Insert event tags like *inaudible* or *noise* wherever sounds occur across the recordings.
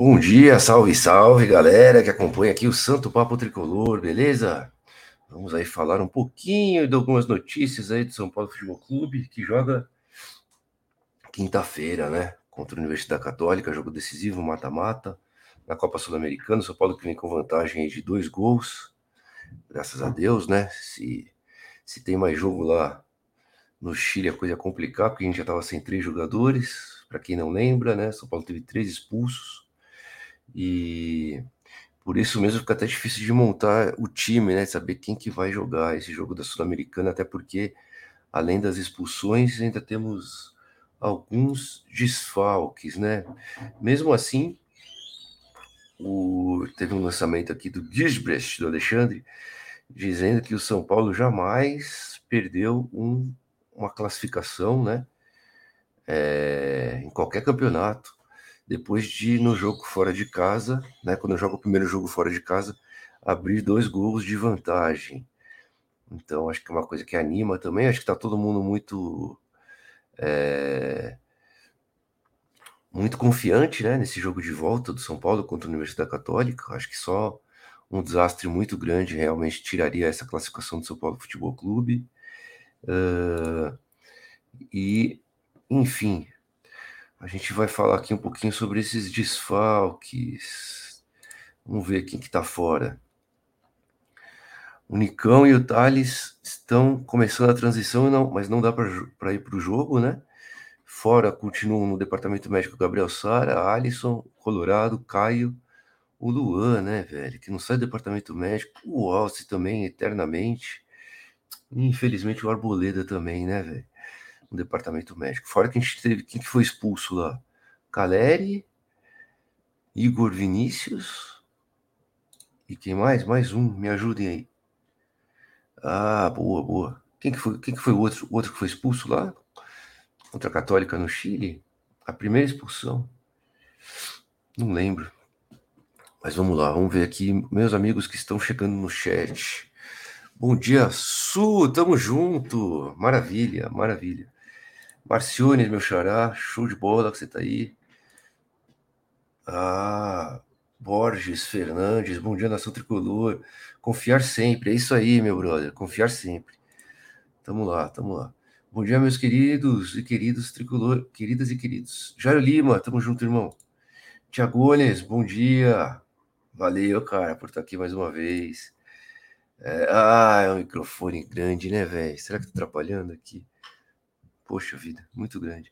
Bom dia, salve, salve, galera que acompanha aqui o Santo Papo Tricolor, beleza? Vamos aí falar um pouquinho de algumas notícias aí do São Paulo Futebol Clube, que joga quinta-feira, né? Contra a Universidade Católica, jogo decisivo, mata-mata, na Copa Sul-Americana. São Paulo que vem com vantagem de dois gols, graças a Deus, né? Se, se tem mais jogo lá no Chile, a coisa é complicar, porque a gente já estava sem três jogadores. Para quem não lembra, né? São Paulo teve três expulsos. E por isso mesmo fica até difícil de montar o time, né? Saber quem que vai jogar esse jogo da Sul-Americana, até porque, além das expulsões, ainda temos alguns desfalques, né? Mesmo assim, o... teve um lançamento aqui do Gisbrecht, do Alexandre, dizendo que o São Paulo jamais perdeu um, uma classificação, né? É, em qualquer campeonato depois de no jogo fora de casa, né, quando eu jogo o primeiro jogo fora de casa, abrir dois gols de vantagem. Então acho que é uma coisa que anima também. Acho que está todo mundo muito é, muito confiante, né, nesse jogo de volta do São Paulo contra a Universidade Católica. Acho que só um desastre muito grande realmente tiraria essa classificação do São Paulo Futebol Clube. Uh, e, enfim, a gente vai falar aqui um pouquinho sobre esses desfalques. Vamos ver quem que tá fora. O Nicão e o Thales estão começando a transição, não, mas não dá para ir para o jogo, né? Fora continuam no departamento médico Gabriel Sara, Alisson, Colorado, Caio, o Luan, né, velho? Que não sai do departamento médico, o Alce também, eternamente. Infelizmente o Arboleda também, né, velho? No departamento médico. Fora que a gente teve. Quem que foi expulso lá? Caleri, Igor Vinícius. E quem mais? Mais um, me ajudem aí. Ah, boa, boa. Quem que foi, quem que foi o outro, outro que foi expulso lá? Contra a Católica no Chile? A primeira expulsão. Não lembro. Mas vamos lá, vamos ver aqui meus amigos que estão chegando no chat. Bom dia, Su, tamo junto. Maravilha, maravilha. Marcione, meu xará, show de bola que você tá aí. Ah, Borges, Fernandes, bom dia, nação tricolor. Confiar sempre, é isso aí, meu brother, confiar sempre. Tamo lá, tamo lá. Bom dia, meus queridos e queridos tricolor, queridas e queridos. Jairo Lima, tamo junto, irmão. Tiagones, bom dia. Valeu, cara, por estar aqui mais uma vez. É, ah, é um microfone grande, né, velho? Será que tá atrapalhando aqui? Poxa vida, muito grande.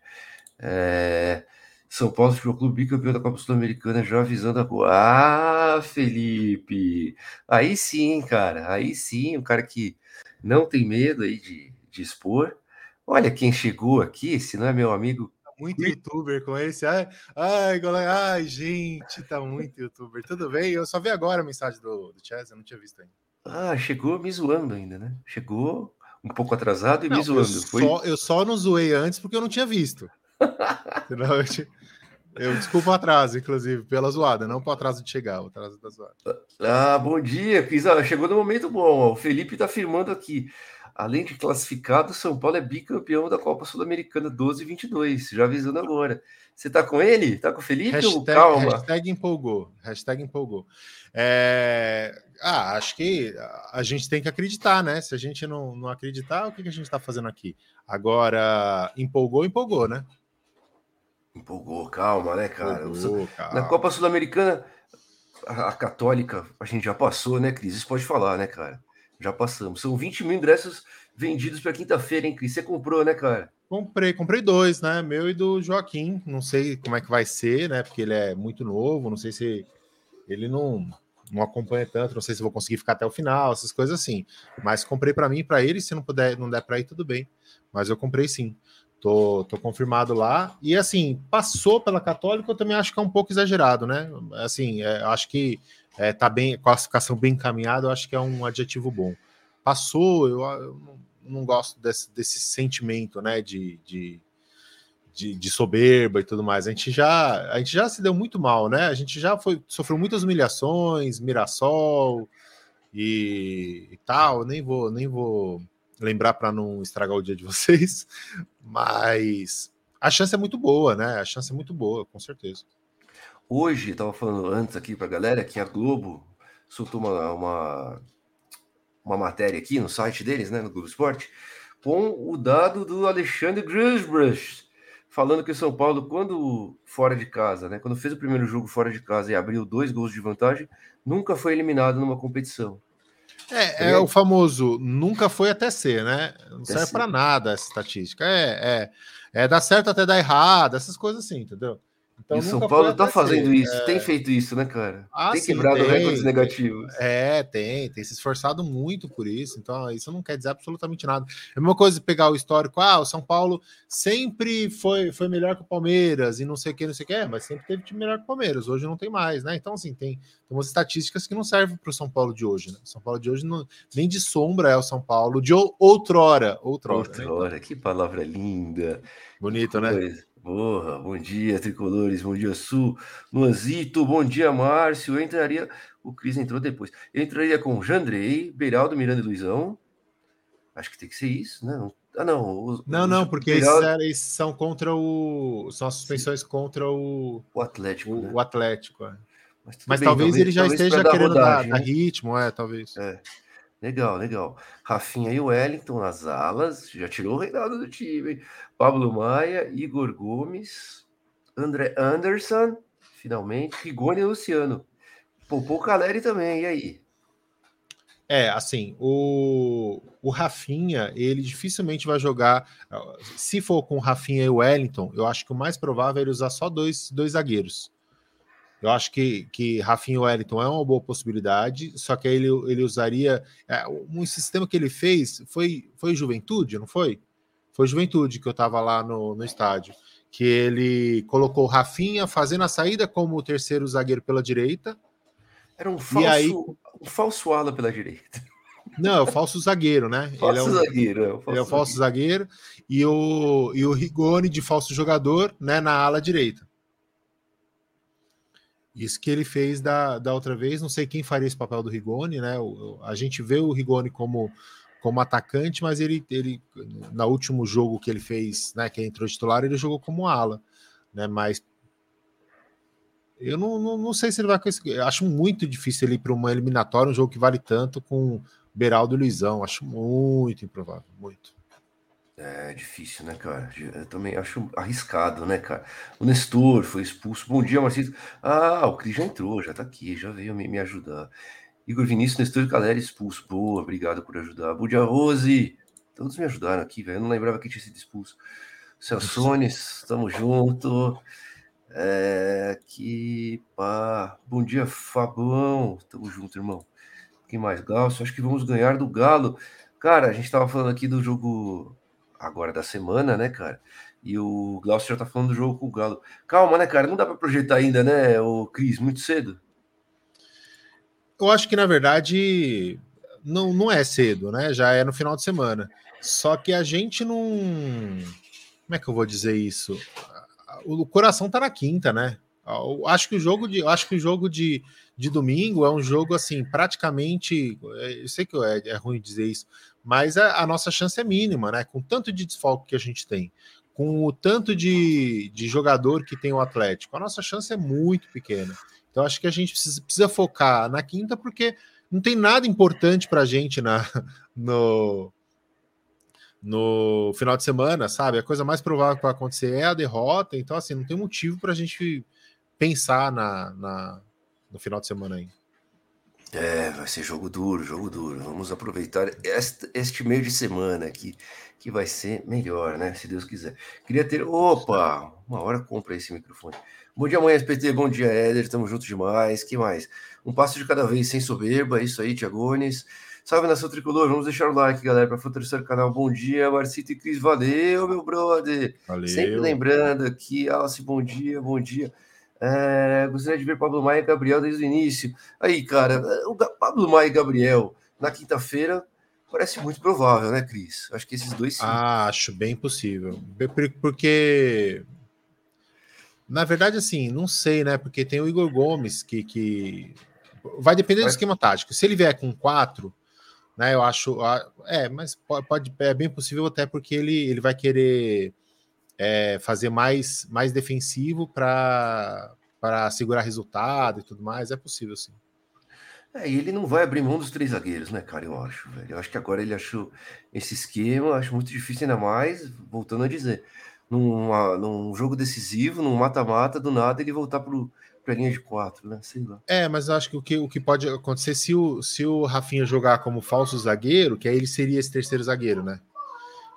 É... São Paulo Futebol Clube bicampeão da Copa Sul-Americana, já avisando a. Ah, Felipe! Aí sim, cara, aí sim, um cara que não tem medo aí de, de expor. Olha quem chegou aqui, se não é meu amigo. Tá muito youtuber com esse. Ai, ai, galera, ai, gente, tá muito youtuber. Tudo bem? Eu só vi agora a mensagem do, do Chess, eu não tinha visto ainda. Ah, chegou me zoando ainda, né? Chegou um pouco atrasado e não, me zoando. Eu, Foi... só, eu só não zoei antes porque eu não tinha visto. *laughs* eu, desculpo o atraso, inclusive, pela zoada, não para o atraso de chegar, o atraso da zoada. Ah, bom dia, Pisa. Chegou no momento bom. O Felipe está afirmando aqui. Além de classificado, São Paulo é bicampeão da Copa Sul-Americana 12 e 22. Já avisando agora. Você tá com ele? Tá com o Felipe? Hashtag, Calma. Hashtag empolgou. Hashtag empolgou. É... Ah, acho que a gente tem que acreditar, né? Se a gente não, não acreditar, o que, que a gente está fazendo aqui? Agora, empolgou, empolgou, né? Empolgou, calma, né, cara? Empolgou, calma. Na Copa Sul-Americana, a, a, Católica, a gente já passou, né, Cris? Isso pode falar, né, cara? Já passamos. São 20 mil ingressos vendidos para quinta-feira, hein, Cris? Você comprou, né, cara? Comprei, comprei dois, né? Meu e do Joaquim. Não sei como é que vai ser, né? Porque ele é muito novo, não sei se ele não, não acompanha tanto, não sei se vou conseguir ficar até o final, essas coisas assim. Mas comprei para mim e para ele, se não puder, não der para ir, tudo bem. Mas eu comprei sim. Tô, tô confirmado lá. E assim, passou pela Católica, eu também acho que é um pouco exagerado, né? Assim, é, acho que é, tá bem, classificação bem encaminhada, eu acho que é um adjetivo bom. Passou, eu, eu não gosto desse, desse sentimento, né, de, de, de, de, soberba e tudo mais. A gente já a gente já se deu muito mal, né? A gente já foi sofreu muitas humilhações, Mirassol e, e tal. Nem vou nem vou lembrar para não estragar o dia de vocês, *laughs* mas a chance é muito boa, né? A chance é muito boa, com certeza. Hoje, estava falando antes aqui para a galera que a Globo soltou uma, uma, uma, matéria aqui no site deles, né, no Globo Esporte, com o dado do Alexandre Grusbrush, falando que o São Paulo, quando fora de casa, né, quando fez o primeiro jogo fora de casa e abriu dois gols de vantagem, nunca foi eliminado numa competição. É, é o famoso nunca foi até ser, né? Não até serve para nada essa estatística. É, é, é dar certo até dar errado, essas coisas assim, entendeu? Então, e o São Paulo está fazendo isso, é... tem feito isso, né, cara? Ah, tem sim, quebrado tem. recordes negativos. É, tem, tem se esforçado muito por isso. Então, isso não quer dizer absolutamente nada. É a mesma coisa pegar o histórico, ah, o São Paulo sempre foi, foi melhor que o Palmeiras e não sei o que, não sei o que, é, mas sempre teve time melhor que o Palmeiras. Hoje não tem mais, né? Então, assim, tem, tem umas estatísticas que não servem para o São Paulo de hoje, né? O São Paulo de hoje não, nem de sombra é o São Paulo de outrora. Outrora, outrora né? que palavra linda. Bonito, né? Coisa. Porra, bom dia, tricolores, bom dia, Sul, Luanzito, bom dia, Márcio. Eu entraria, o Cris entrou depois. Eu entraria com Jandrei, Beiraldo, Miranda e Luizão. Acho que tem que ser isso, né? Ah, não. Os, não, não, porque Beiraldo... esses, são contra o. São as suspensões Sim. contra o. O Atlético. O, né? o Atlético, é. Mas, Mas bem, talvez, talvez, ele já talvez esteja querendo rodagem, dar, né? dar, ritmo, é, talvez. É. Legal, legal. Rafinha e Wellington nas alas, já tirou o Reinaldo do time. Hein? Pablo Maia, Igor Gomes, André Anderson, finalmente, Rigoni e Luciano. Poupou Caleri também, e aí? É, assim, o, o Rafinha, ele dificilmente vai jogar. Se for com Rafinha e Wellington, eu acho que o mais provável é ele usar só dois, dois zagueiros. Eu acho que, que Rafinha Wellington é uma boa possibilidade, só que aí ele, ele usaria. É, um sistema que ele fez foi, foi Juventude, não foi? Foi Juventude que eu estava lá no, no estádio. Que ele colocou Rafinha fazendo a saída como o terceiro zagueiro pela direita. Era um falso, aí, um falso ala pela direita. *laughs* Não, é o falso zagueiro, né? Falso ele é um, zagueiro, é o falso, ele é o falso zagueiro. zagueiro. e o, e o Rigoni de falso jogador né, na ala direita. Isso que ele fez da, da outra vez, não sei quem faria esse papel do Rigoni, né? O, a gente vê o Rigoni como, como atacante, mas ele, ele, no último jogo que ele fez, né, que entrou titular, ele jogou como ala, né? Mas eu não, não, não sei se ele vai esse. Acho muito difícil ele ir para uma eliminatória, um jogo que vale tanto com Beraldo e Luizão. Acho muito improvável, muito. É difícil, né, cara? Eu também acho arriscado, né, cara? O Nestor foi expulso. Bom dia, Marcito. Ah, o Cris já entrou, já tá aqui, já veio me, me ajudar. Igor Vinícius, Nestor e Caleri expulso. Boa, obrigado por ajudar. Bom dia, Rose. Todos me ajudaram aqui, velho. Eu não lembrava que tinha sido expulso. Celsones, tamo junto. É, que pá. Bom dia, Fabão. Tamo junto, irmão. Quem mais? Galso, acho que vamos ganhar do Galo. Cara, a gente tava falando aqui do jogo agora da semana, né, cara? E o Glaucio já tá falando do jogo com o Galo. Calma, né, cara? Não dá para projetar ainda, né, o Cris, muito cedo. Eu acho que, na verdade, não, não é cedo, né? Já é no final de semana. Só que a gente não. Como é que eu vou dizer isso? O coração tá na quinta, né? Eu acho que o jogo de, acho que o jogo de, de domingo é um jogo assim, praticamente. É, eu sei que é, é ruim dizer isso, mas a, a, nossa chance é mínima, né? Com tanto de desfalque que a gente tem, com o tanto de, de jogador que tem o Atlético, a nossa chance é muito pequena. Então acho que a gente precisa, precisa focar na quinta, porque não tem nada importante para a gente na, *laughs* no, no final de semana, sabe? A coisa mais provável que vai acontecer é a derrota, então assim, não tem motivo para a gente pensar na, na, no final de semana ainda. É, vai ser jogo duro, jogo duro. Vamos aproveitar este, este meio de semana aqui, que vai ser melhor, né? Se Deus quiser. Queria ter. Opa! Uma hora compra esse microfone. Bom dia, amanhã, SPT. Bom dia, Éder. Tamo junto demais. que mais? Um passo de cada vez, sem soberba. Isso aí, Tiagones. Salve nação tricolor. Vamos deixar o like, galera, para fortalecer o canal. Bom dia, Marcito e Cris. Valeu, meu brother. Valeu. Sempre lembrando aqui, Alce, bom dia, bom dia. É, gostaria de ver Pablo Maia e Gabriel desde o início. Aí, cara, o Pablo Maia e Gabriel na quinta-feira parece muito provável, né, Cris? Acho que esses dois sim. Ah, acho bem possível. Porque. Na verdade, assim, não sei, né? Porque tem o Igor Gomes que. que... Vai depender do esquema tático. Se ele vier com quatro, né? Eu acho. É, mas pode, pode é bem possível até porque ele, ele vai querer é, fazer mais, mais defensivo para para segurar resultado e tudo mais, é possível sim. É, e ele não vai abrir mão dos três zagueiros, né, cara? Eu acho, velho. Eu acho que agora ele achou esse esquema, acho muito difícil, ainda mais, voltando a dizer, numa, num jogo decisivo, num mata-mata, do nada ele voltar pro, pra linha de quatro, né? Sei lá. É, mas eu acho que o que, o que pode acontecer se o, se o Rafinha jogar como falso zagueiro, que aí ele seria esse terceiro zagueiro, né?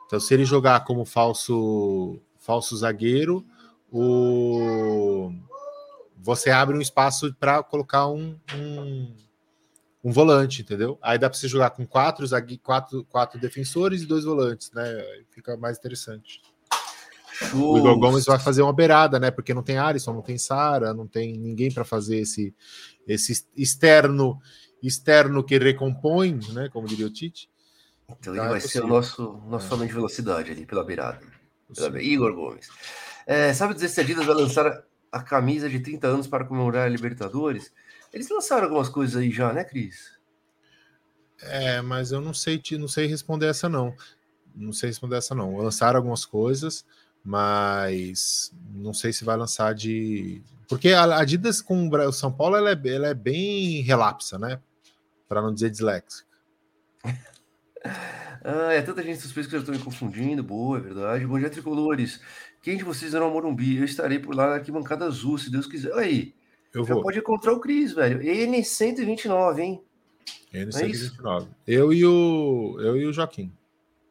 Então, se ele jogar como falso, falso zagueiro, o você abre um espaço para colocar um, um, um, volante, entendeu? Aí dá para você jogar com quatro, quatro, quatro defensores e dois volantes, né? Fica mais interessante. O Igor Gomes vai fazer uma beirada, né? Porque não tem Alisson, não tem Sara, não tem ninguém para fazer esse, esse externo externo que recompõe, né? Como diria o Tite. Então, então ele é vai ser o nosso, nosso é. homem de velocidade ali pela beirada. Igor Gomes. É, sabe dizer se a Adidas vai lançar a camisa de 30 anos para comemorar a Libertadores? Eles lançaram algumas coisas aí já, né, Cris? É, mas eu não sei, não sei responder essa não. Não sei responder essa não. Lançaram algumas coisas, mas não sei se vai lançar de. Porque a Adidas com o São Paulo ela é, ela é bem relapsa, né? Para não dizer disléxica. *laughs* ah, é tanta gente suspeita que já estou me confundindo. Boa, é verdade. Bom dia, tricolores. Quem de vocês era o Morumbi? Eu estarei por lá na arquibancada azul, se Deus quiser. Aí, eu já vou. pode encontrar o Cris, velho. N129, hein? N129. É eu, e o, eu e o Joaquim.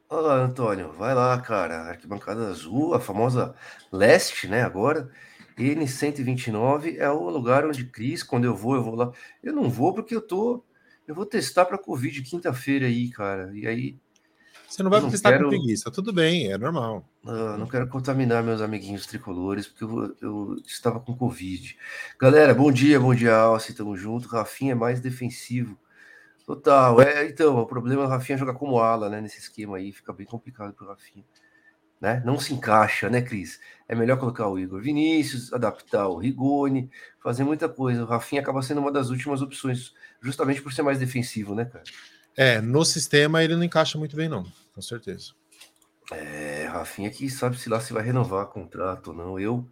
Olá, Antônio. Vai lá, cara. Arquibancada azul, a famosa leste, né? Agora. N129 é o lugar onde Cris, quando eu vou, eu vou lá. Eu não vou porque eu tô. Eu vou testar para Covid quinta-feira aí, cara. E aí você não vai não testar quero... com preguiça, tudo bem, é normal. Ah, não quero contaminar meus amiguinhos tricolores, porque eu, eu, estava com Covid. Galera, bom dia, bom dia, Alce, tamo junto. Rafinha é mais defensivo. Total, é, então, o problema é o Rafinha jogar como ala, né, nesse esquema aí, fica bem complicado pro Rafinha. Né? Não se encaixa, né, Cris? É melhor colocar o Igor Vinícius, adaptar o Rigoni, fazer muita coisa. O Rafinha acaba sendo uma das últimas opções, justamente por ser mais defensivo, né, cara? É, no sistema ele não encaixa muito bem, não, com certeza. É, Rafinha que sabe se lá se vai renovar contrato ou não. Eu,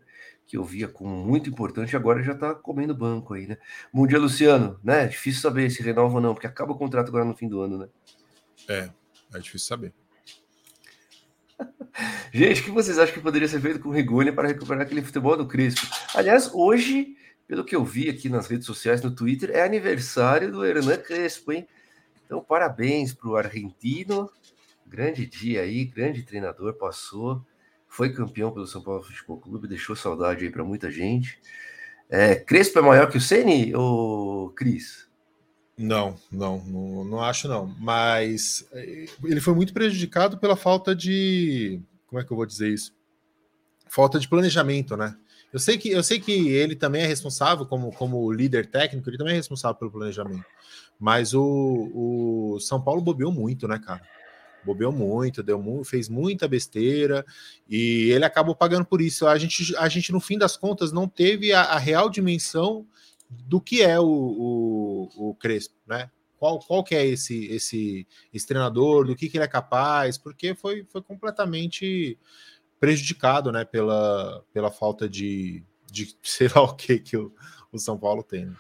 que eu via como muito importante, agora já tá comendo banco aí, né? Bom dia, Luciano, né? Difícil saber se renova ou não, porque acaba o contrato agora no fim do ano, né? É, é difícil saber. *laughs* Gente, o que vocês acham que poderia ser feito com o Rigoni para recuperar aquele futebol do Crespo? Aliás, hoje, pelo que eu vi aqui nas redes sociais, no Twitter, é aniversário do Hernan Crespo, hein? Então, parabéns para o argentino. Grande dia aí, grande treinador, passou, foi campeão pelo São Paulo Futebol Clube, deixou saudade aí para muita gente. É, Crespo é maior que o Ceni ou Cris? Não, não, não, não acho não. Mas eh, ele foi muito prejudicado pela falta de, como é que eu vou dizer isso? Falta de planejamento, né? Eu sei que eu sei que ele também é responsável como como líder técnico, ele também é responsável pelo planejamento. Mas o, o São Paulo bobeou muito, né, cara? Bobeou muito, deu fez muita besteira e ele acabou pagando por isso. A gente, a gente no fim das contas, não teve a, a real dimensão do que é o, o, o Crespo, né? Qual, qual que é esse, esse, esse treinador, do que, que ele é capaz, porque foi, foi completamente prejudicado né, pela, pela falta de, de *laughs* sei lá o que que o, o São Paulo tem. Né?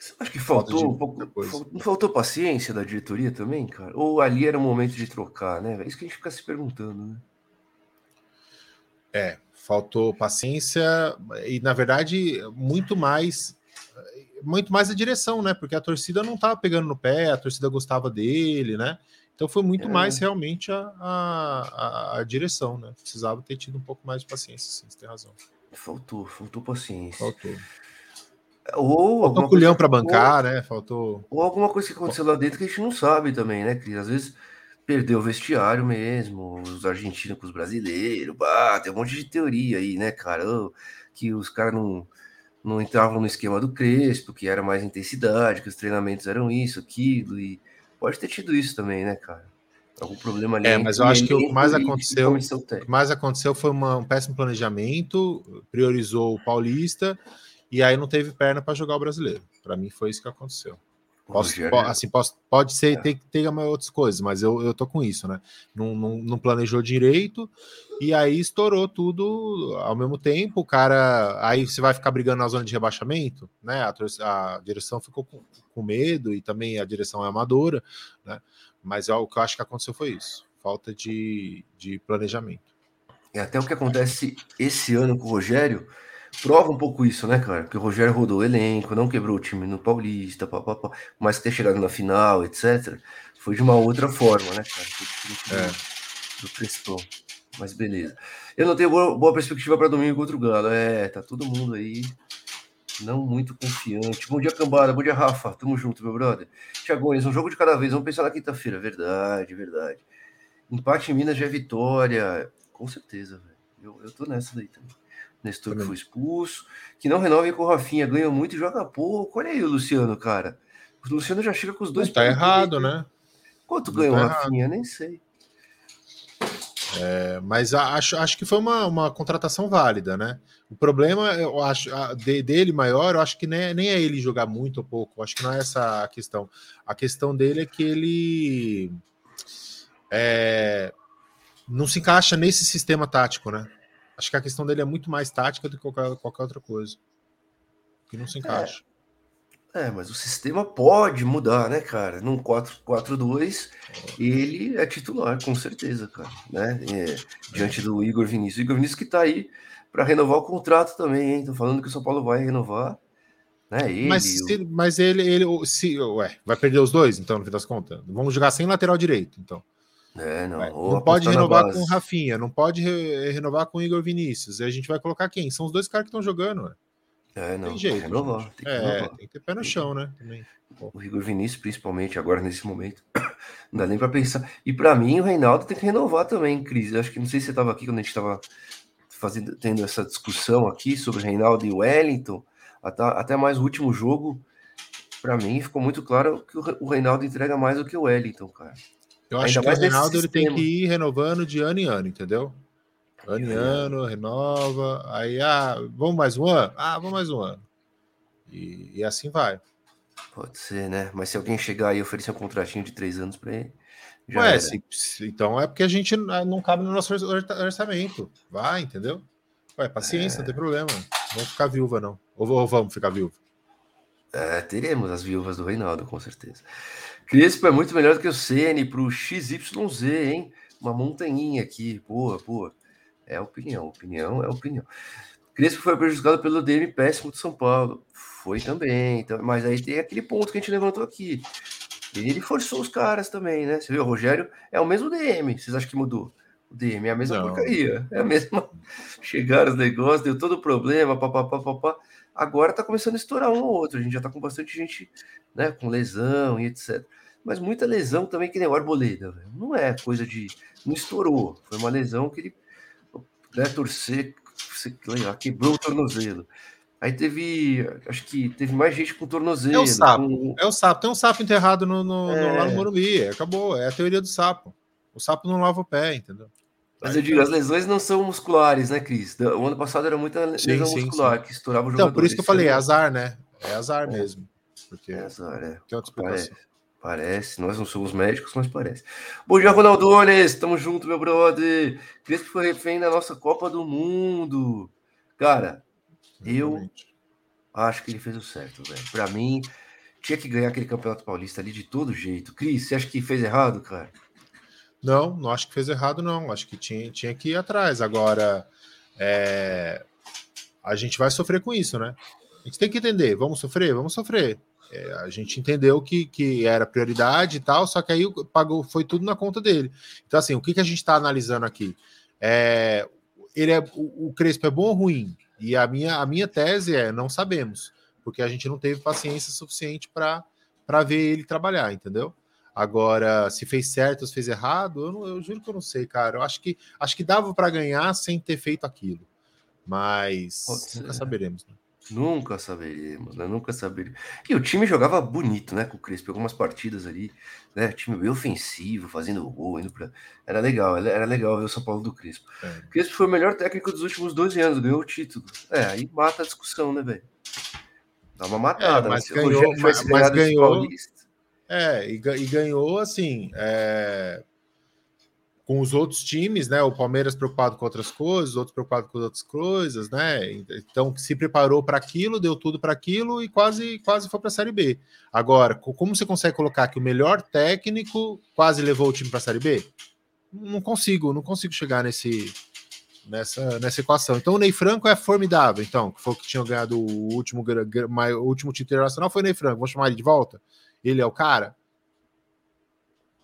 Você acha que faltou um pouco. Não faltou paciência da diretoria também, cara? Ou ali era o momento de trocar, né? É isso que a gente fica se perguntando, né? É, faltou paciência e, na verdade, muito mais. Muito mais a direção, né? Porque a torcida não estava pegando no pé, a torcida gostava dele, né? Então foi muito é. mais realmente a, a, a, direção, né? Precisava ter tido um pouco mais de paciência, sim, você tem razão. Faltou, faltou paciência. Faltou. Ou Faltou culhão para bancar, ou, né? Faltou. Ou alguma coisa que aconteceu lá dentro que a gente não sabe também, né? Que às vezes perdeu o vestiário mesmo, os argentinos com os brasileiros, bah, tem um monte de teoria aí, né, cara? Que os caras não, não entravam no esquema do Crespo, que era mais intensidade, que os treinamentos eram isso, aquilo, e pode ter tido isso também, né, cara? Algum problema ali. É, mas eu acho que o que mais aconteceu, o que mais aconteceu foi uma, um péssimo planejamento, priorizou o Paulista e aí não teve perna para jogar o brasileiro. Para mim foi isso que aconteceu. Posso, assim, posso, pode ser, é. tem que ter outras coisas, mas eu, eu tô com isso, né? Não, não, não, planejou direito e aí estourou tudo ao mesmo tempo. O cara, aí você vai ficar brigando na zona de rebaixamento, né? A, a direção ficou com, com, medo e também a direção é amadora, né? Mas é, o que eu acho que aconteceu foi isso: falta de, de planejamento. É até o que acontece esse ano com o Rogério prova um pouco isso, né, cara? Porque o Rogério rodou o elenco, não quebrou o time no Paulista, pá, pá, pá, mas ter chegado na final, etc., foi de uma outra forma, né, cara? Foi é. do Crespão. Mas beleza. Eu não tenho boa, boa perspectiva para domingo contra o Galo. É, tá todo mundo aí não muito confiante. Bom dia, Cambada. Bom dia, Rafa. Tamo junto, meu brother. Tiagões, um jogo de cada vez. Vamos pensar na quinta-feira. Verdade, verdade. Empate em Minas já é vitória. Com certeza, velho. Eu, eu tô nessa daí também. Nestor que foi expulso, que não renovem com o Rafinha, ganha muito e joga pouco. Olha aí o Luciano, cara. O Luciano já chega com os dois. Não, tá errado, né? Quanto ganha tá o Rafinha? Errado. Nem sei. É, mas acho, acho que foi uma, uma contratação válida, né? O problema, eu acho, a, de, dele maior, eu acho que nem, nem é ele jogar muito ou pouco. Acho que não é essa a questão. A questão dele é que ele é, não se encaixa nesse sistema tático, né? Acho que a questão dele é muito mais tática do que qualquer, qualquer outra coisa. Que não se é. encaixa. É, é mas o sistema pode mudar, né, cara? Num 4-4-2, ele é titular, com certeza, cara. Né? É, diante do Igor Vinícius. O Igor Vinícius que tá aí para renovar o contrato também, hein? Tô falando que o São Paulo vai renovar. Né? Ele, mas, se, o... mas ele, ele se, ué, vai perder os dois, então, no fim das contas. Vamos jogar sem lateral direito, então. É, não. Não pode renovar com o Rafinha, não pode re renovar com o Igor Vinícius. E a gente vai colocar quem? São os dois caras que estão jogando, ué. É, não. Tem jeito. Renovar, tem, que é, renovar. tem que ter pé no chão, né? Também. O Igor Vinícius, principalmente agora nesse momento, não *coughs* dá nem para pensar. E para mim, o Reinaldo tem que renovar também, Cris. Acho que não sei se você estava aqui quando a gente estava fazendo, tendo essa discussão aqui sobre Reinaldo e Wellington, até, até mais o último jogo. Para mim, ficou muito claro que o Reinaldo entrega mais do que o Wellington, cara. Eu acho Ainda que o Reinaldo ele tem que ir renovando de ano em ano, entendeu? Ano em ano, renova. Aí, ah, vamos mais um ano? Ah, vamos mais um ano. E, e assim vai. Pode ser, né? Mas se alguém chegar e oferecer um contratinho de três anos para ele. Já Ué, se, se, então é porque a gente não cabe no nosso orçamento. Vai, entendeu? Ué, paciência, é... não tem problema. Não vamos ficar viúva, não. Ou, ou vamos ficar viúva? É, teremos as viúvas do Reinaldo, com certeza. Crespo é muito melhor do que o Ceni para o XYZ, hein? Uma montanhinha aqui, boa, boa. É opinião, opinião é opinião. Crespo foi prejudicado pelo DM péssimo de São Paulo. Foi também, então, mas aí tem aquele ponto que a gente levantou aqui. Ele forçou os caras também, né? Você viu, o Rogério é o mesmo DM. Vocês acham que mudou? O DM é a mesma Não. porcaria. É a mesma. *laughs* Chegaram os negócios, deu todo o problema, papapá, papá. Agora tá começando a estourar um ou outro. A gente já tá com bastante gente, né? Com lesão e etc mas muita lesão também que nem o Arboleda. Véio. Não é coisa de. Não estourou. Foi uma lesão que ele né, torcer, quebrou o tornozelo. Aí teve. Acho que teve mais gente com tornozelo. É o sapo. Com... É o sapo. Tem um sapo enterrado no, no, é... no, lá no Morumbi. Acabou. É a teoria do sapo. O sapo não lava o pé, entendeu? Mas eu digo, as lesões não são musculares, né, Cris? O ano passado era muita lesão sim, muscular sim. que estourava o jogador. Então, por isso que eu falei, é azar, né? É azar é. mesmo. Porque é azar, é. Tem outra explicação. Parece, nós não somos médicos, mas parece. Bom dia, Ronaldones, tamo junto, meu brother. Crespo foi refém da nossa Copa do Mundo. Cara, eu acho que ele fez o certo, velho. Pra mim, tinha que ganhar aquele Campeonato Paulista ali de todo jeito. Cris, você acha que fez errado, cara? Não, não acho que fez errado, não. Acho que tinha, tinha que ir atrás. Agora, é... a gente vai sofrer com isso, né? A gente tem que entender. Vamos sofrer? Vamos sofrer. É, a gente entendeu que, que era prioridade e tal, só que aí pagou, foi tudo na conta dele. Então, assim, o que, que a gente está analisando aqui? É, ele é, o, o Crespo é bom ou ruim? E a minha, a minha tese é: não sabemos, porque a gente não teve paciência suficiente para ver ele trabalhar, entendeu? Agora, se fez certo ou se fez errado, eu, não, eu juro que eu não sei, cara. Eu acho que acho que dava para ganhar sem ter feito aquilo, mas nunca saberemos. Né? Nunca saberemos, né? Nunca saberemos. E o time jogava bonito, né? Com o Crespo, algumas partidas ali, né? Time bem ofensivo, fazendo gol, indo pra... Era legal, era legal ver o São Paulo do Crespo. É. Crespo foi o melhor técnico dos últimos 12 anos, ganhou o título. É, aí mata a discussão, né, velho? Dá uma matada. É, mas, né? ganhou, mas, mas ganhou, É, e, e ganhou assim. É, com os outros times, né? O Palmeiras preocupado com outras coisas, outros preocupados com outras coisas, né? Então se preparou para aquilo, deu tudo para aquilo e quase quase foi para a Série B. Agora, como você consegue colocar que o melhor técnico quase levou o time para a Série B? Não consigo, não consigo chegar nesse nessa, nessa equação. Então o Ney Franco é formidável, então, que foi o que tinha ganhado o último, o último título internacional foi o Ney Franco. Vamos chamar ele de volta? Ele é o cara?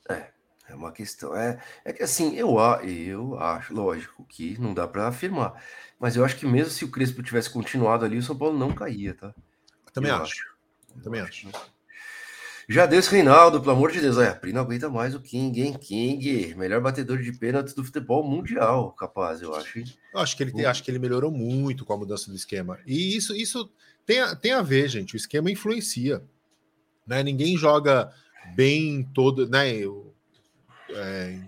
É, é uma questão. É, é que assim, eu, eu acho, lógico, que não dá para afirmar. Mas eu acho que mesmo se o Crespo tivesse continuado ali, o São Paulo não caía, tá? Também eu acho. acho. Também acho. acho. Já Deus Reinaldo, pelo amor de Deus, olha, a Pri não aguenta mais o King, hein? King, melhor batedor de pênaltis do futebol mundial, capaz, eu acho. Eu acho que ele, tem, acho que ele melhorou muito com a mudança do esquema. E isso, isso tem, a, tem a ver, gente. O esquema influencia. Né? Ninguém joga bem todo, né? É,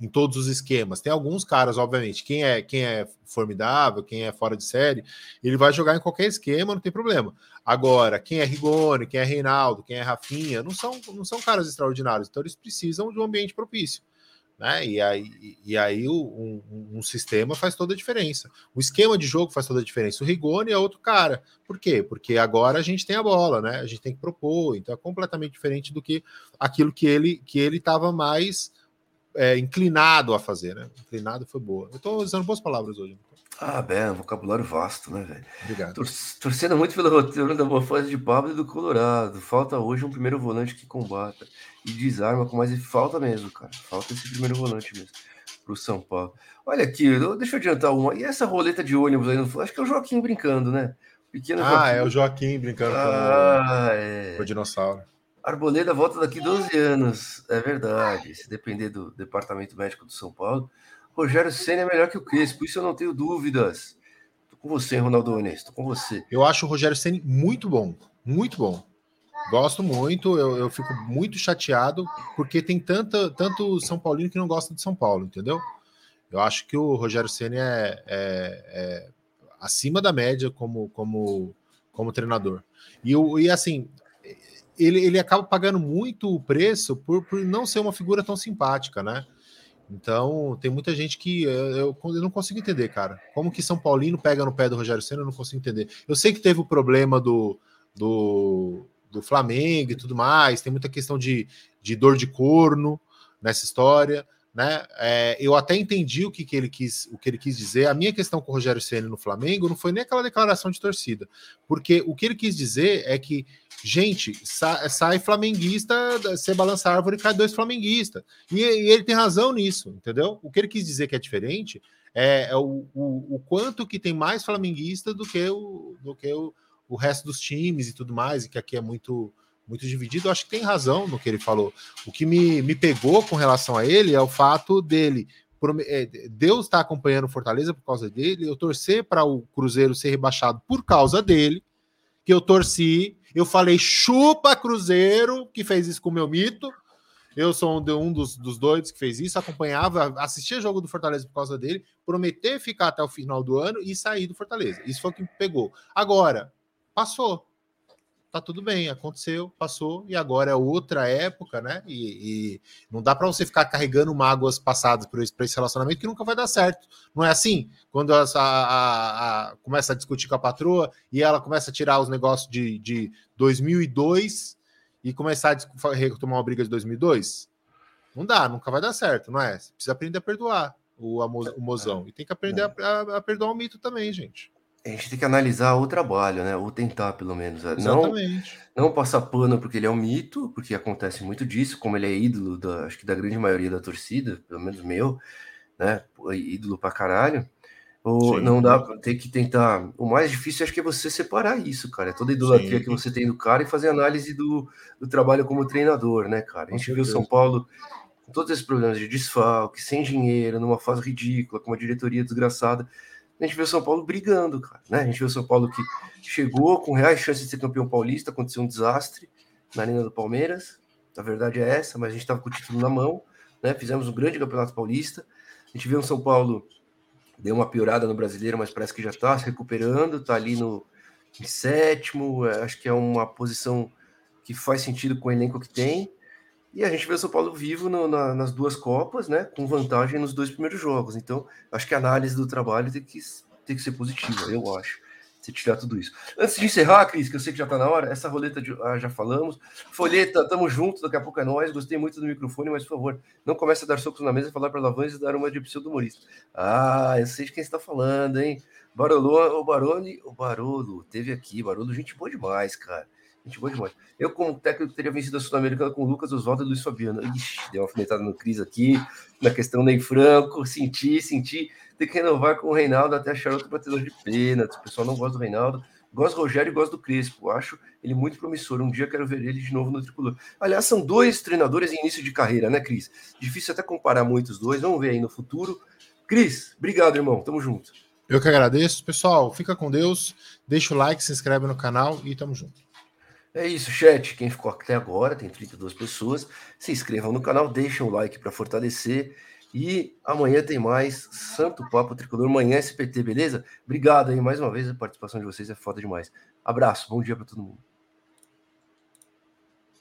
em todos os esquemas. Tem alguns caras, obviamente, quem é quem é formidável, quem é fora de série, ele vai jogar em qualquer esquema, não tem problema. Agora, quem é Rigoni, quem é Reinaldo, quem é Rafinha, não são não são caras extraordinários, então eles precisam de um ambiente propício. Né? E aí, e aí um, um, sistema faz toda a diferença. O esquema de jogo faz toda a diferença. O Rigoni é outro cara. Por quê? Porque agora a gente tem a bola, né? A gente tem que propor, então é completamente diferente do que aquilo que ele que ele estava mais é, inclinado a fazer, né? Inclinado foi boa. Eu estou usando boas palavras hoje. Ah, bem, vocabulário vasto, né, velho? Obrigado. Tor torcendo muito pelo roteiro da boa fase de Pablo e do Colorado. Falta hoje um primeiro volante que combata e desarma com mais. E falta mesmo, cara. Falta esse primeiro volante mesmo pro São Paulo. Olha aqui, deixa eu adiantar uma. E essa roleta de ônibus aí? Acho que é o Joaquim brincando, né? Pequeno ah, Joaquim. é o Joaquim brincando ah, com, é... com o dinossauro. Arboleda volta daqui 12 anos. É verdade. Se depender do departamento médico do São Paulo, Rogério Senna é melhor que o Crespo, isso eu não tenho dúvidas. Tô com você, Ronaldo Honesto, com você. Eu acho o Rogério Senna muito bom, muito bom. Gosto muito, eu, eu fico muito chateado porque tem tanta, tanto São Paulino que não gosta de São Paulo, entendeu? Eu acho que o Rogério Senna é, é, é acima da média como, como, como treinador. E, e assim, ele, ele acaba pagando muito o preço por, por não ser uma figura tão simpática, né? Então, tem muita gente que eu, eu, não consigo entender, cara. Como que São Paulino pega no pé do Rogério Senna, eu não consigo entender. Eu sei que teve o problema do, do, do Flamengo e tudo mais, tem muita questão de, de dor de corno nessa história, né? É, eu até entendi o que, que ele quis, o que ele quis dizer. A minha questão com o Rogério Senna no Flamengo não foi nem aquela declaração de torcida, porque o que ele quis dizer é que Gente, sai, sai flamenguista, você balança a árvore e cai dois flamenguistas. E, e, ele tem razão nisso, entendeu? O que ele quis dizer que é diferente é, é o, o, o, quanto que tem mais flamenguista do que, o, do que o, o resto dos times e tudo mais, e que aqui é muito muito dividido. Eu acho que tem razão no que ele falou. O que me, me pegou com relação a ele é o fato dele. É, Deus está acompanhando Fortaleza por causa dele. Eu torcer para o Cruzeiro ser rebaixado por causa dele, que eu torci eu falei, chupa Cruzeiro, que fez isso com o meu mito. Eu sou um dos, dos doidos que fez isso, acompanhava, assistia jogo do Fortaleza por causa dele, prometer ficar até o final do ano e sair do Fortaleza. Isso foi o que me pegou. Agora, passou tá tudo bem, aconteceu, passou, e agora é outra época, né? E, e não dá para você ficar carregando mágoas passadas por esse, relacionamento que nunca vai dar certo. Não é assim? Quando a, a, a, começa a discutir com a patroa e ela começa a tirar os negócios de, de 2002 e começar a retomar uma briga de 2002? Não dá, nunca vai dar certo, não é? Você precisa aprender a perdoar o, o mozão. E tem que aprender a, a, a perdoar o mito também, gente a gente tem que analisar o trabalho, né? Ou tentar, pelo menos. Exatamente. Não, não passar pano porque ele é um mito, porque acontece muito disso, como ele é ídolo da, acho que da grande maioria da torcida, pelo menos meu, né? Ídolo pra caralho. Ou Sim. não dá, tem que tentar. O mais difícil acho que é você separar isso, cara. É toda a idolatria Sim. que você tem do cara e fazer análise do, do trabalho como treinador, né, cara? A gente viu São Paulo com todos esses problemas de desfalque, sem dinheiro, numa fase ridícula, com uma diretoria desgraçada a gente vê o São Paulo brigando, cara. Né? A gente vê o São Paulo que chegou com reais chances de ser campeão paulista, aconteceu um desastre na Arena do Palmeiras. A verdade é essa, mas a gente estava com o título na mão, né? Fizemos um grande campeonato paulista. A gente vê o São Paulo deu uma piorada no brasileiro, mas parece que já está se recuperando, está ali no sétimo. É, acho que é uma posição que faz sentido com o elenco que tem. E a gente vê o São Paulo vivo no, na, nas duas Copas, né? Com vantagem nos dois primeiros jogos. Então, acho que a análise do trabalho tem que, tem que ser positiva, eu acho. Se tirar tudo isso. Antes de encerrar, Cris, que eu sei que já tá na hora, essa roleta de, ah, já falamos. Folheta, tamo junto, daqui a pouco é nós. Gostei muito do microfone, mas por favor, não comece a dar socos na mesa, falar para Lavães e dar uma de pseudo humorista. Ah, eu sei de quem está falando, hein? Barolo, o Barone, o Barolo, teve aqui, Barolo, gente boa demais, cara. Gente boa demais. Eu, como técnico, teria vencido a Sul-Americana com Lucas Oswaldo e Luiz Fabiano. Ixi, deu uma alfinetada no Cris aqui, na questão Ney Franco, senti, senti. Tem que renovar com o Reinaldo até achar outro batedor de pênalti. O pessoal não gosta do Reinaldo. Gosto do Rogério e gosto do Crespo. Acho ele muito promissor. Um dia quero ver ele de novo no tricolor. Aliás, são dois treinadores em início de carreira, né, Cris? Difícil até comparar muito os dois. Vamos ver aí no futuro. Cris, obrigado, irmão. Tamo junto. Eu que agradeço. Pessoal, fica com Deus. Deixa o like, se inscreve no canal e tamo junto. É isso, chat. Quem ficou até agora, tem 32 pessoas. Se inscrevam no canal, deixem o like para fortalecer. E amanhã tem mais Santo Papo Tricolor, amanhã SPT, beleza? Obrigado aí mais uma vez, a participação de vocês é foda demais. Abraço, bom dia para todo mundo.